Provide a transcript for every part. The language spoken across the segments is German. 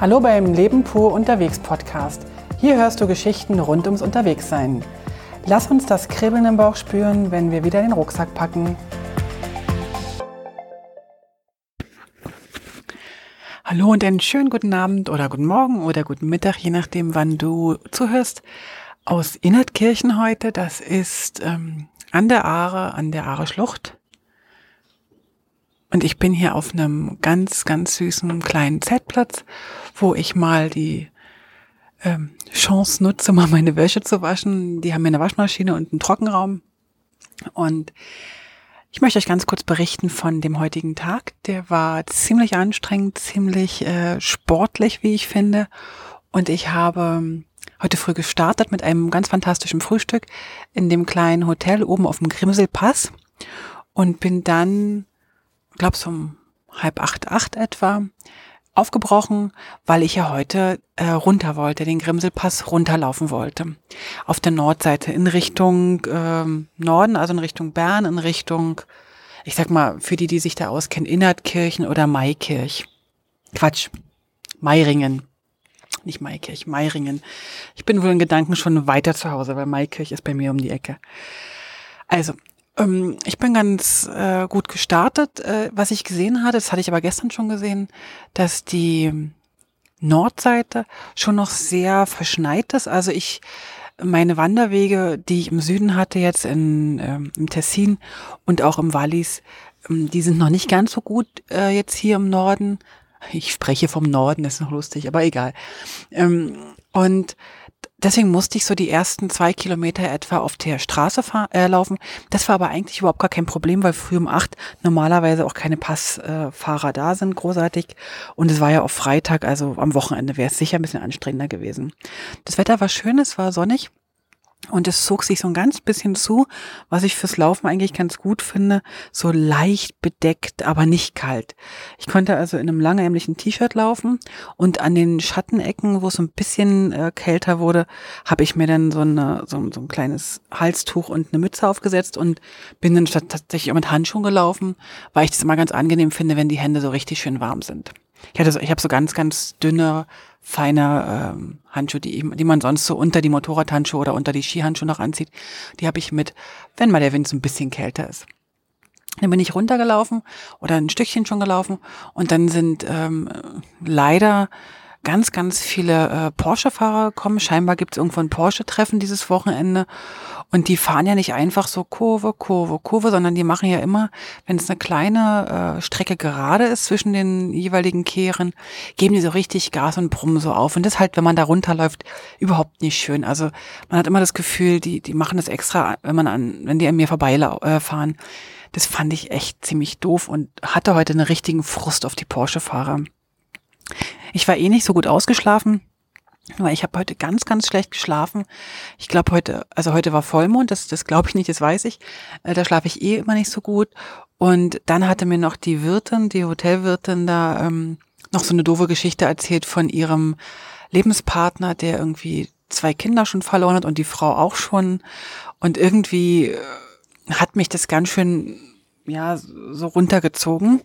Hallo beim Leben pur unterwegs Podcast. Hier hörst du Geschichten rund ums Unterwegssein. Lass uns das Kribbeln im Bauch spüren, wenn wir wieder den Rucksack packen. Hallo und einen schönen guten Abend oder guten Morgen oder guten Mittag, je nachdem, wann du zuhörst. Aus Innertkirchen heute, das ist ähm, an der Aare, an der Aare Schlucht. Und ich bin hier auf einem ganz, ganz süßen kleinen Zeltplatz, wo ich mal die ähm, Chance nutze, mal meine Wäsche zu waschen. Die haben mir eine Waschmaschine und einen Trockenraum. Und ich möchte euch ganz kurz berichten von dem heutigen Tag. Der war ziemlich anstrengend, ziemlich äh, sportlich, wie ich finde. Und ich habe ähm, heute früh gestartet mit einem ganz fantastischen Frühstück in dem kleinen Hotel oben auf dem Grimselpass und bin dann glaube so um halb acht, acht etwa, aufgebrochen, weil ich ja heute äh, runter wollte, den Grimselpass runterlaufen wollte. Auf der Nordseite in Richtung ähm, Norden, also in Richtung Bern, in Richtung, ich sag mal, für die, die sich da auskennen, Innertkirchen oder Maikirch. Quatsch, Meiringen. Nicht Maikirch, Meiringen. Ich bin wohl in Gedanken schon weiter zu Hause, weil Maikirch ist bei mir um die Ecke. Also, ähm, ich bin ganz äh, gut gestartet. Äh, was ich gesehen hatte, das hatte ich aber gestern schon gesehen, dass die Nordseite schon noch sehr verschneit ist. Also ich meine Wanderwege, die ich im Süden hatte, jetzt in, ähm, im Tessin und auch im Wallis, ähm, die sind noch nicht ganz so gut äh, jetzt hier im Norden. Ich spreche vom Norden, das ist noch lustig, aber egal. Ähm, und deswegen musste ich so die ersten zwei Kilometer etwa auf der Straße fahr, äh, laufen. Das war aber eigentlich überhaupt gar kein Problem, weil früh um acht normalerweise auch keine Passfahrer äh, da sind, großartig. Und es war ja auf Freitag, also am Wochenende wäre es sicher ein bisschen anstrengender gewesen. Das Wetter war schön, es war sonnig. Und es zog sich so ein ganz bisschen zu, was ich fürs Laufen eigentlich ganz gut finde, so leicht bedeckt, aber nicht kalt. Ich konnte also in einem langärmlichen T-Shirt laufen und an den Schattenecken, wo es so ein bisschen äh, kälter wurde, habe ich mir dann so, eine, so, so ein kleines Halstuch und eine Mütze aufgesetzt und bin dann tatsächlich auch mit Handschuhen gelaufen, weil ich das immer ganz angenehm finde, wenn die Hände so richtig schön warm sind. Ich hatte, so, ich habe so ganz, ganz dünne, feine ähm, Handschuhe, die, die man sonst so unter die Motorradhandschuhe oder unter die Skihandschuhe noch anzieht. Die habe ich mit, wenn mal der Wind so ein bisschen kälter ist. Dann bin ich runtergelaufen oder ein Stückchen schon gelaufen und dann sind ähm, leider ganz, ganz viele äh, Porsche-Fahrer kommen. Scheinbar gibt es irgendwo ein Porsche-Treffen dieses Wochenende. Und die fahren ja nicht einfach so Kurve, Kurve, Kurve, sondern die machen ja immer, wenn es eine kleine äh, Strecke gerade ist zwischen den jeweiligen Kehren, geben die so richtig Gas und brummen so auf. Und das halt, wenn man da runterläuft, überhaupt nicht schön. Also man hat immer das Gefühl, die, die machen das extra, wenn man an, wenn die an mir vorbeifahren. Äh, das fand ich echt ziemlich doof und hatte heute einen richtigen Frust auf die Porsche-Fahrer. Ich war eh nicht so gut ausgeschlafen, weil ich habe heute ganz, ganz schlecht geschlafen. Ich glaube heute, also heute war Vollmond, das, das glaube ich nicht, das weiß ich. Äh, da schlafe ich eh immer nicht so gut. Und dann hatte mir noch die Wirtin, die Hotelwirtin da ähm, noch so eine doofe Geschichte erzählt von ihrem Lebenspartner, der irgendwie zwei Kinder schon verloren hat und die Frau auch schon. Und irgendwie äh, hat mich das ganz schön ja, so runtergezogen.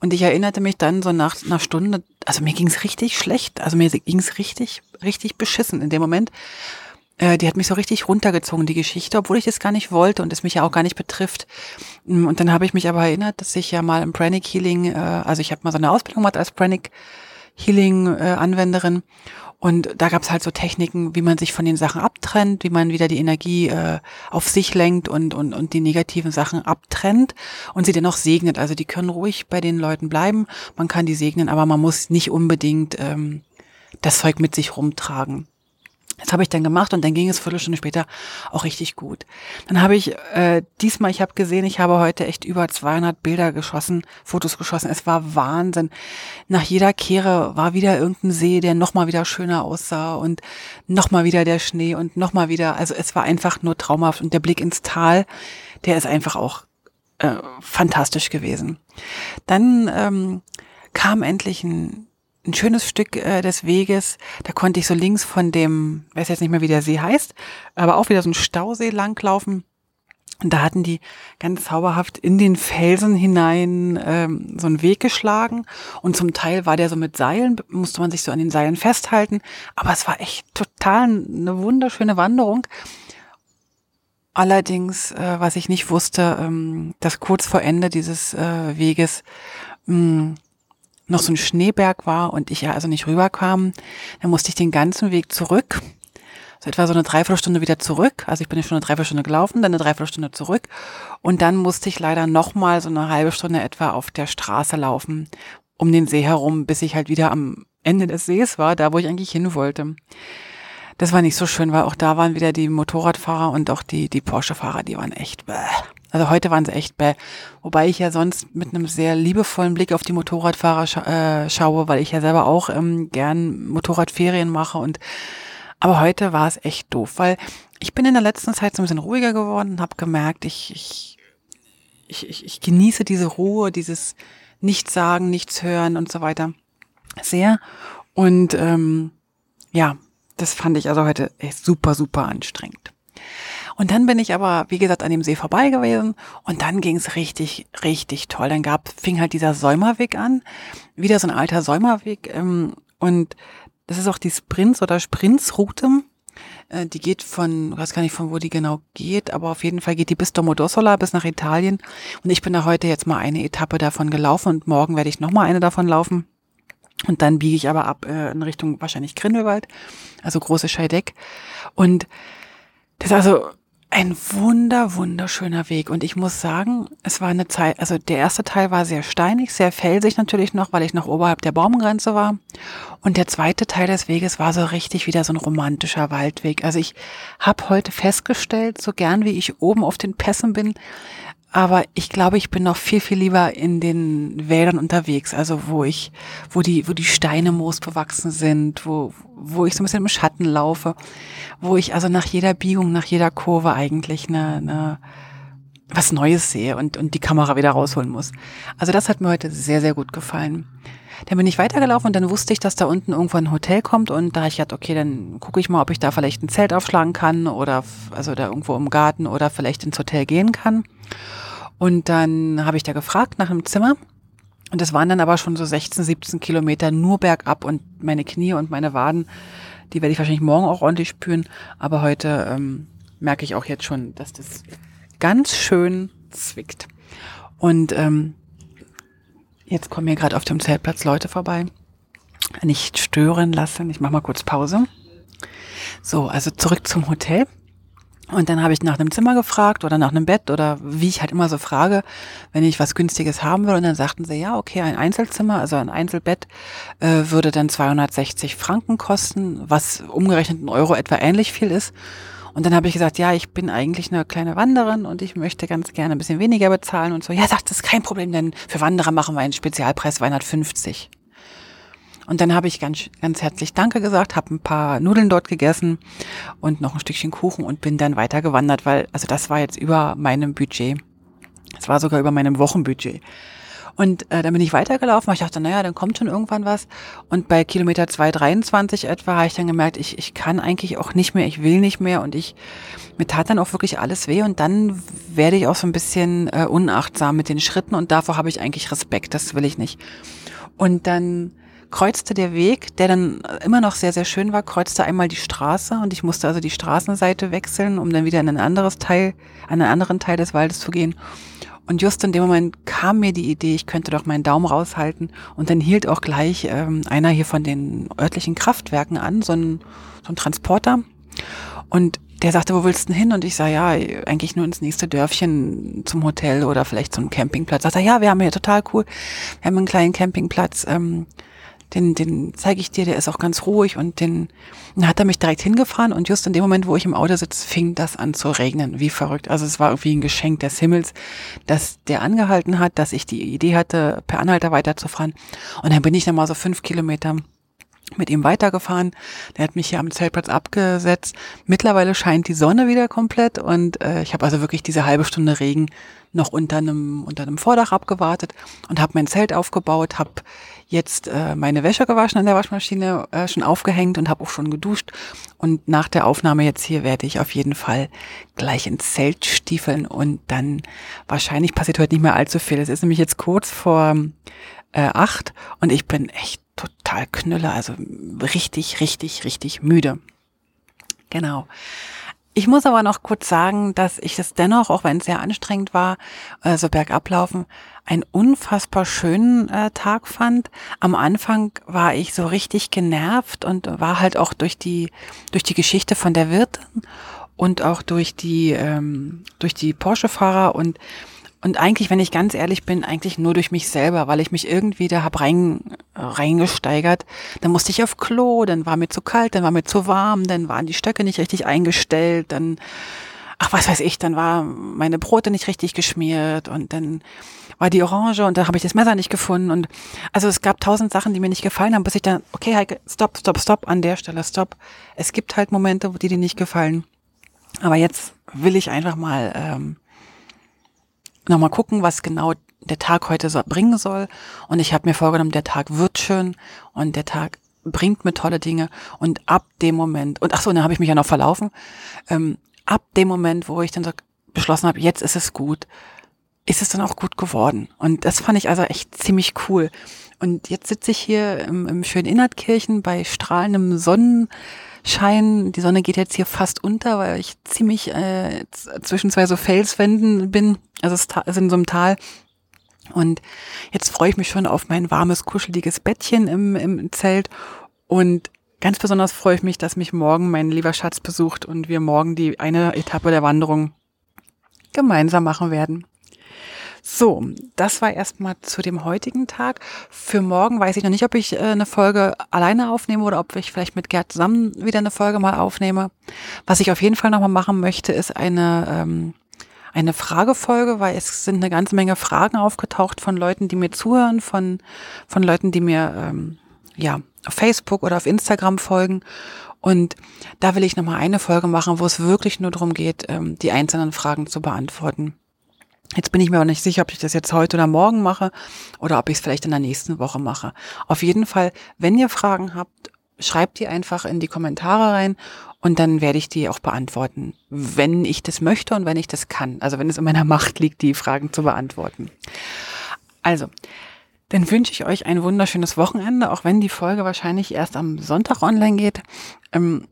Und ich erinnerte mich dann so nach einer Stunde, also mir ging es richtig schlecht, also mir ging es richtig, richtig beschissen in dem Moment. Äh, die hat mich so richtig runtergezogen, die Geschichte, obwohl ich das gar nicht wollte und es mich ja auch gar nicht betrifft. Mm, und dann habe ich mich aber erinnert, dass ich ja mal im Pranic Healing, äh, also ich habe mal so eine Ausbildung gemacht als Pranic Healing äh, Anwenderin und da gab es halt so Techniken, wie man sich von den Sachen abtrennt, wie man wieder die Energie äh, auf sich lenkt und, und, und die negativen Sachen abtrennt und sie dennoch segnet. Also die können ruhig bei den Leuten bleiben, man kann die segnen, aber man muss nicht unbedingt ähm, das Zeug mit sich rumtragen. Das habe ich dann gemacht und dann ging es Viertelstunde später auch richtig gut. Dann habe ich äh, diesmal, ich habe gesehen, ich habe heute echt über 200 Bilder geschossen, Fotos geschossen. Es war Wahnsinn. Nach jeder Kehre war wieder irgendein See, der nochmal wieder schöner aussah und nochmal wieder der Schnee und nochmal wieder. Also es war einfach nur traumhaft und der Blick ins Tal, der ist einfach auch äh, fantastisch gewesen. Dann ähm, kam endlich ein ein schönes Stück äh, des Weges. Da konnte ich so links von dem, weiß jetzt nicht mehr, wie der See heißt, aber auch wieder so ein Stausee langlaufen. Und da hatten die ganz zauberhaft in den Felsen hinein ähm, so einen Weg geschlagen. Und zum Teil war der so mit Seilen, musste man sich so an den Seilen festhalten. Aber es war echt total eine wunderschöne Wanderung. Allerdings, äh, was ich nicht wusste, ähm, dass kurz vor Ende dieses äh, Weges mh, hm, noch so ein Schneeberg war und ich ja also nicht rüberkam. Dann musste ich den ganzen Weg zurück so etwa so eine Dreiviertelstunde wieder zurück. Also ich bin schon eine Dreiviertelstunde gelaufen, dann eine Dreiviertelstunde zurück. Und dann musste ich leider nochmal so eine halbe Stunde etwa auf der Straße laufen, um den See herum, bis ich halt wieder am Ende des Sees war, da wo ich eigentlich hin wollte. Das war nicht so schön, weil auch da waren wieder die Motorradfahrer und auch die, die Porsche-Fahrer, die waren echt bäh. Also heute waren sie echt bäh. Wobei ich ja sonst mit einem sehr liebevollen Blick auf die Motorradfahrer scha äh, schaue, weil ich ja selber auch ähm, gern Motorradferien mache und aber heute war es echt doof, weil ich bin in der letzten Zeit so ein bisschen ruhiger geworden und habe gemerkt, ich, ich, ich, ich, ich genieße diese Ruhe, dieses Nichts sagen, nichts hören und so weiter sehr. Und ähm, ja, das fand ich also heute echt super, super anstrengend. Und dann bin ich aber, wie gesagt, an dem See vorbei gewesen und dann ging es richtig, richtig toll. Dann gab, fing halt dieser Säumerweg an, wieder so ein alter Säumerweg ähm, und das ist auch die Sprints oder Sprintsroute. Äh, die geht von, weiß gar nicht von wo die genau geht, aber auf jeden Fall geht die bis Domodossola, bis nach Italien. Und ich bin da heute jetzt mal eine Etappe davon gelaufen und morgen werde ich nochmal eine davon laufen. Und dann biege ich aber ab äh, in Richtung wahrscheinlich Grindelwald, also große Scheideck. Und das ist also ein wunder, wunderschöner Weg. Und ich muss sagen, es war eine Zeit, also der erste Teil war sehr steinig, sehr felsig natürlich noch, weil ich noch oberhalb der Baumgrenze war. Und der zweite Teil des Weges war so richtig wieder so ein romantischer Waldweg. Also ich habe heute festgestellt, so gern wie ich oben auf den Pässen bin, aber ich glaube, ich bin noch viel, viel lieber in den Wäldern unterwegs, also wo ich, wo die, wo die Steine moosbewachsen sind, wo, wo ich so ein bisschen im Schatten laufe, wo ich also nach jeder Biegung, nach jeder Kurve eigentlich eine, eine was Neues sehe und, und die Kamera wieder rausholen muss. Also das hat mir heute sehr, sehr gut gefallen. Dann bin ich weitergelaufen und dann wusste ich, dass da unten irgendwo ein Hotel kommt und da ich gedacht, okay, dann gucke ich mal, ob ich da vielleicht ein Zelt aufschlagen kann oder also da irgendwo im Garten oder vielleicht ins Hotel gehen kann. Und dann habe ich da gefragt nach einem Zimmer. Und das waren dann aber schon so 16, 17 Kilometer nur bergab und meine Knie und meine Waden, die werde ich wahrscheinlich morgen auch ordentlich spüren. Aber heute ähm, merke ich auch jetzt schon, dass das ganz schön zwickt. Und ähm, jetzt kommen hier gerade auf dem Zeltplatz Leute vorbei. Nicht stören lassen. Ich mache mal kurz Pause. So, also zurück zum Hotel. Und dann habe ich nach einem Zimmer gefragt oder nach einem Bett oder wie ich halt immer so frage, wenn ich was Günstiges haben will. Und dann sagten sie, ja, okay, ein Einzelzimmer, also ein Einzelbett äh, würde dann 260 Franken kosten, was umgerechnet in Euro etwa ähnlich viel ist. Und dann habe ich gesagt, ja, ich bin eigentlich eine kleine Wanderin und ich möchte ganz gerne ein bisschen weniger bezahlen und so. Ja, sagt, das ist kein Problem, denn für Wanderer machen wir einen Spezialpreis 250. Und dann habe ich ganz, ganz herzlich Danke gesagt, habe ein paar Nudeln dort gegessen und noch ein Stückchen Kuchen und bin dann weiter gewandert, weil, also das war jetzt über meinem Budget. Es war sogar über meinem Wochenbudget. Und äh, dann bin ich weitergelaufen, ich dachte, naja, dann kommt schon irgendwann was. Und bei Kilometer 223 etwa habe ich dann gemerkt, ich, ich kann eigentlich auch nicht mehr, ich will nicht mehr und ich, mir tat dann auch wirklich alles weh und dann werde ich auch so ein bisschen äh, unachtsam mit den Schritten und davor habe ich eigentlich Respekt, das will ich nicht. Und dann kreuzte der Weg, der dann immer noch sehr, sehr schön war, kreuzte einmal die Straße und ich musste also die Straßenseite wechseln, um dann wieder in ein anderes Teil, an einen anderen Teil des Waldes zu gehen. Und just in dem Moment kam mir die Idee, ich könnte doch meinen Daumen raushalten. Und dann hielt auch gleich ähm, einer hier von den örtlichen Kraftwerken an, so ein, so ein Transporter. Und der sagte, wo willst du denn hin? Und ich sage, ja, eigentlich nur ins nächste Dörfchen zum Hotel oder vielleicht zum Campingplatz. Sagt er, ja, wir haben hier total cool. Wir haben einen kleinen Campingplatz. Ähm, den, den zeige ich dir, der ist auch ganz ruhig und den dann hat er mich direkt hingefahren und just in dem Moment, wo ich im Auto sitze, fing das an zu regnen, wie verrückt. Also es war irgendwie ein Geschenk des Himmels, dass der angehalten hat, dass ich die Idee hatte, per Anhalter weiterzufahren. Und dann bin ich dann mal so fünf Kilometer mit ihm weitergefahren. Der hat mich hier am Zeltplatz abgesetzt. Mittlerweile scheint die Sonne wieder komplett und äh, ich habe also wirklich diese halbe Stunde Regen noch unter einem unter einem Vordach abgewartet und habe mein Zelt aufgebaut, habe jetzt äh, meine Wäsche gewaschen in der Waschmaschine, äh, schon aufgehängt und habe auch schon geduscht. Und nach der Aufnahme jetzt hier werde ich auf jeden Fall gleich ins Zelt stiefeln und dann wahrscheinlich passiert heute nicht mehr allzu viel. Es ist nämlich jetzt kurz vor äh, acht und ich bin echt total knülle, also richtig, richtig, richtig müde. Genau. Ich muss aber noch kurz sagen, dass ich es dennoch, auch wenn es sehr anstrengend war, äh, so bergablaufen, einen unfassbar schönen äh, Tag fand. Am Anfang war ich so richtig genervt und war halt auch durch die durch die Geschichte von der Wirtin und auch durch die ähm, durch die Porsche-Fahrer und und eigentlich, wenn ich ganz ehrlich bin, eigentlich nur durch mich selber, weil ich mich irgendwie da hab rein, reingesteigert. Dann musste ich auf Klo, dann war mir zu kalt, dann war mir zu warm, dann waren die Stöcke nicht richtig eingestellt, dann, ach was weiß ich, dann war meine Brote nicht richtig geschmiert und dann war die Orange und da habe ich das Messer nicht gefunden und also es gab tausend Sachen, die mir nicht gefallen haben, bis ich dann, okay Heike, stopp, stopp, stopp, an der Stelle, stopp. Es gibt halt Momente, die dir nicht gefallen. Aber jetzt will ich einfach mal ähm, nochmal gucken, was genau der Tag heute so bringen soll. Und ich habe mir vorgenommen, der Tag wird schön und der Tag bringt mir tolle Dinge. Und ab dem Moment, und ach so, dann habe ich mich ja noch verlaufen, ähm, ab dem Moment, wo ich dann so beschlossen habe, jetzt ist es gut, ist es dann auch gut geworden. Und das fand ich also echt ziemlich cool. Und jetzt sitze ich hier im, im schönen Innertkirchen bei strahlendem Sonnen. Schein. Die Sonne geht jetzt hier fast unter, weil ich ziemlich äh, zwischen zwei so Felswänden bin. Also es ist in so einem Tal. Und jetzt freue ich mich schon auf mein warmes, kuscheliges Bettchen im, im Zelt. Und ganz besonders freue ich mich, dass mich morgen mein lieber Schatz besucht und wir morgen die eine Etappe der Wanderung gemeinsam machen werden. So, das war erstmal zu dem heutigen Tag. Für morgen weiß ich noch nicht, ob ich äh, eine Folge alleine aufnehme oder ob ich vielleicht mit Gerd zusammen wieder eine Folge mal aufnehme. Was ich auf jeden Fall nochmal machen möchte, ist eine, ähm, eine Fragefolge, weil es sind eine ganze Menge Fragen aufgetaucht von Leuten, die mir zuhören, von, von Leuten, die mir ähm, ja auf Facebook oder auf Instagram folgen. Und da will ich nochmal eine Folge machen, wo es wirklich nur darum geht, ähm, die einzelnen Fragen zu beantworten. Jetzt bin ich mir aber nicht sicher, ob ich das jetzt heute oder morgen mache oder ob ich es vielleicht in der nächsten Woche mache. Auf jeden Fall, wenn ihr Fragen habt, schreibt die einfach in die Kommentare rein und dann werde ich die auch beantworten, wenn ich das möchte und wenn ich das kann. Also wenn es in meiner Macht liegt, die Fragen zu beantworten. Also, dann wünsche ich euch ein wunderschönes Wochenende, auch wenn die Folge wahrscheinlich erst am Sonntag online geht. Ähm,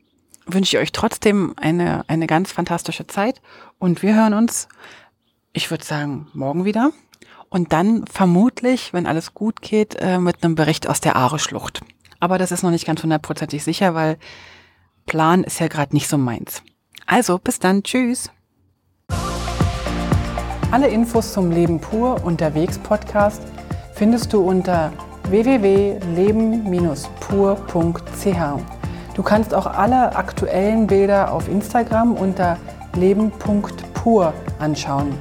wünsche ich euch trotzdem eine, eine ganz fantastische Zeit und wir hören uns ich würde sagen, morgen wieder. Und dann vermutlich, wenn alles gut geht, äh, mit einem Bericht aus der Aare-Schlucht. Aber das ist noch nicht ganz hundertprozentig sicher, weil Plan ist ja gerade nicht so meins. Also, bis dann. Tschüss. Alle Infos zum Leben pur unterwegs Podcast findest du unter www.leben-pur.ch. Du kannst auch alle aktuellen Bilder auf Instagram unter leben.pur anschauen.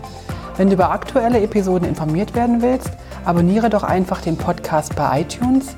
Wenn du über aktuelle Episoden informiert werden willst, abonniere doch einfach den Podcast bei iTunes